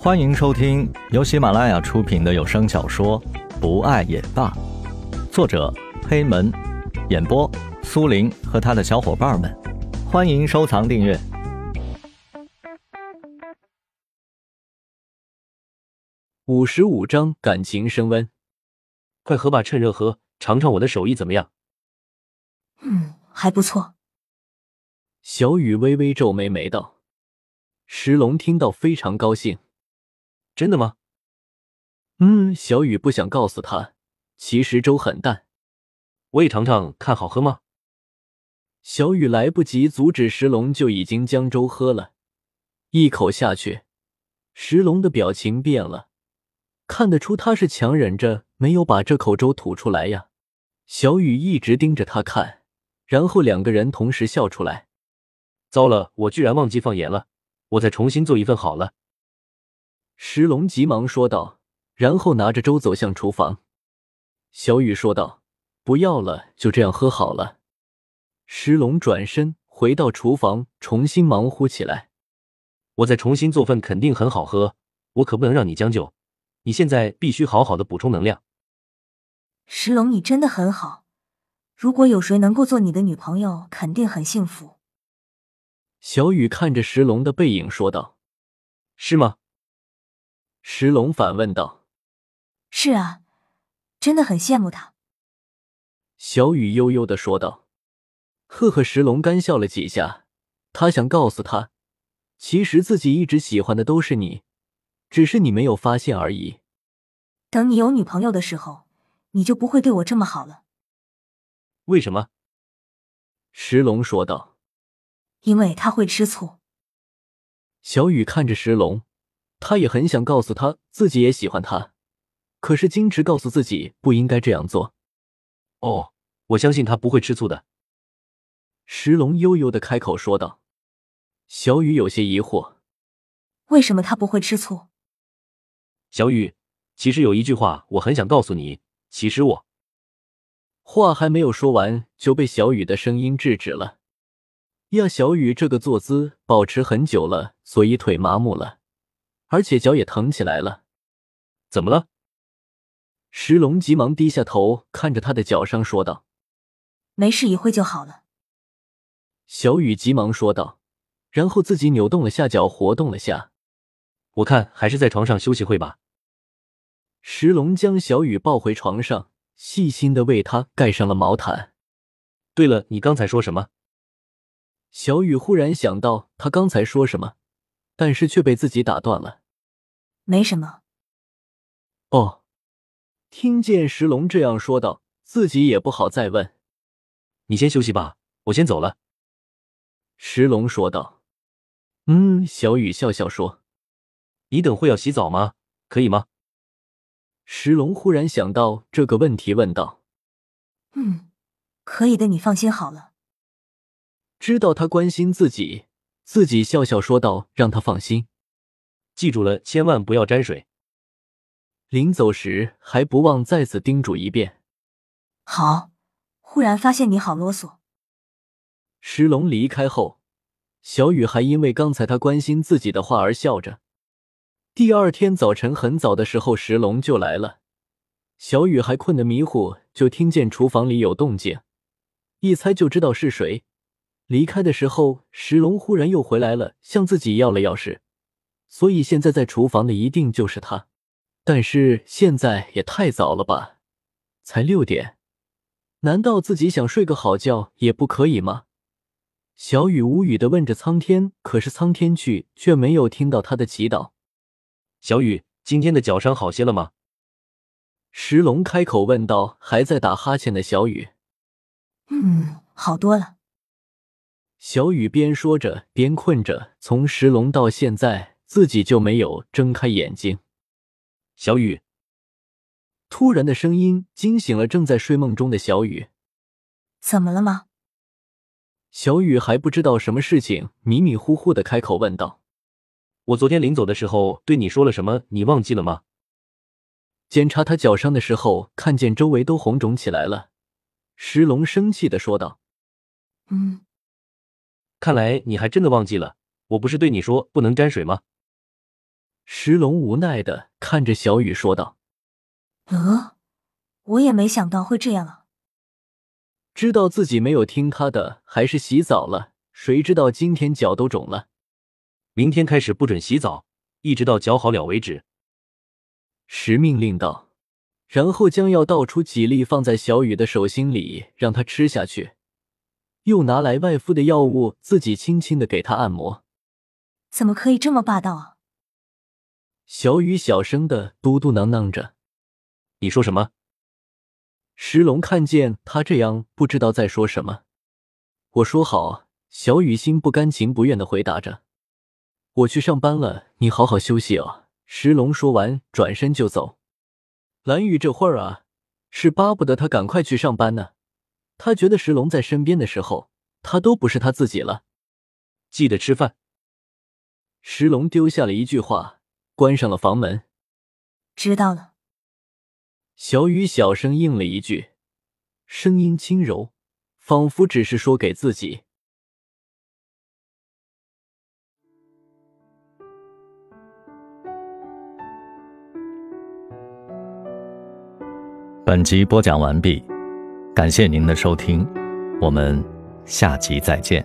欢迎收听由喜马拉雅出品的有声小说《不爱也罢》，作者黑门，演播苏林和他的小伙伴们。欢迎收藏订阅。五十五章感情升温，快喝吧，趁热喝，尝尝我的手艺怎么样？嗯，还不错。小雨微微皱眉眉道：“石龙听到非常高兴。”真的吗？嗯，小雨不想告诉他，其实粥很淡。我也尝尝看好喝吗？小雨来不及阻止石龙，就已经将粥喝了一口下去。石龙的表情变了，看得出他是强忍着没有把这口粥吐出来呀。小雨一直盯着他看，然后两个人同时笑出来。糟了，我居然忘记放盐了，我再重新做一份好了。石龙急忙说道，然后拿着粥走向厨房。小雨说道：“不要了，就这样喝好了。”石龙转身回到厨房，重新忙乎起来。我再重新做份，肯定很好喝。我可不能让你将就，你现在必须好好的补充能量。石龙，你真的很好。如果有谁能够做你的女朋友，肯定很幸福。小雨看着石龙的背影说道：“是吗？”石龙反问道：“是啊，真的很羡慕他。”小雨悠悠的说道：“呵呵。”石龙干笑了几下，他想告诉他，其实自己一直喜欢的都是你，只是你没有发现而已。等你有女朋友的时候，你就不会对我这么好了。为什么？石龙说道：“因为他会吃醋。”小雨看着石龙。他也很想告诉他自己也喜欢他，可是矜持告诉自己不应该这样做。哦，我相信他不会吃醋的。石龙悠悠的开口说道。小雨有些疑惑：为什么他不会吃醋？小雨，其实有一句话我很想告诉你。其实我……话还没有说完，就被小雨的声音制止了。呀，小雨这个坐姿保持很久了，所以腿麻木了。而且脚也疼起来了，怎么了？石龙急忙低下头看着他的脚伤，说道：“没事，一会就好了。”小雨急忙说道，然后自己扭动了下脚，活动了下。我看还是在床上休息会吧。石龙将小雨抱回床上，细心的为他盖上了毛毯。对了，你刚才说什么？小雨忽然想到他刚才说什么。但是却被自己打断了。没什么。哦，听见石龙这样说道，自己也不好再问。你先休息吧，我先走了。石龙说道。嗯，小雨笑笑说：“你等会要洗澡吗？可以吗？”石龙忽然想到这个问题，问道：“嗯，可以的，你放心好了。”知道他关心自己。自己笑笑说道：“让他放心，记住了，千万不要沾水。”临走时还不忘再次叮嘱一遍。好，忽然发现你好啰嗦。石龙离开后，小雨还因为刚才他关心自己的话而笑着。第二天早晨很早的时候，石龙就来了。小雨还困得迷糊，就听见厨房里有动静，一猜就知道是谁。离开的时候，石龙忽然又回来了，向自己要了钥匙，所以现在在厨房的一定就是他。但是现在也太早了吧，才六点，难道自己想睡个好觉也不可以吗？小雨无语的问着苍天，可是苍天去却没有听到他的祈祷。小雨，今天的脚伤好些了吗？石龙开口问道。还在打哈欠的小雨，嗯，好多了。小雨边说着边困着，从石龙到现在自己就没有睁开眼睛。小雨，突然的声音惊醒了正在睡梦中的小雨。怎么了吗？小雨还不知道什么事情，迷迷糊糊的开口问道：“我昨天临走的时候对你说了什么？你忘记了吗？”检查他脚伤的时候，看见周围都红肿起来了。石龙生气的说道：“嗯。”看来你还真的忘记了，我不是对你说不能沾水吗？石龙无奈的看着小雨说道：“呃，我也没想到会这样啊。知道自己没有听他的，还是洗澡了。谁知道今天脚都肿了。明天开始不准洗澡，一直到脚好了为止。”石命令道，然后将药倒出几粒放在小雨的手心里，让他吃下去。又拿来外敷的药物，自己轻轻的给他按摩。怎么可以这么霸道啊？小雨小声的嘟嘟囔囔着：“你说什么？”石龙看见他这样，不知道在说什么。我说好。小雨心不甘情不愿的回答着：“我去上班了，你好好休息哦。”石龙说完，转身就走。蓝雨这会儿啊，是巴不得他赶快去上班呢。他觉得石龙在身边的时候，他都不是他自己了。记得吃饭。石龙丢下了一句话，关上了房门。知道了。小雨小声应了一句，声音轻柔，仿佛只是说给自己。本集播讲完毕。感谢您的收听，我们下集再见。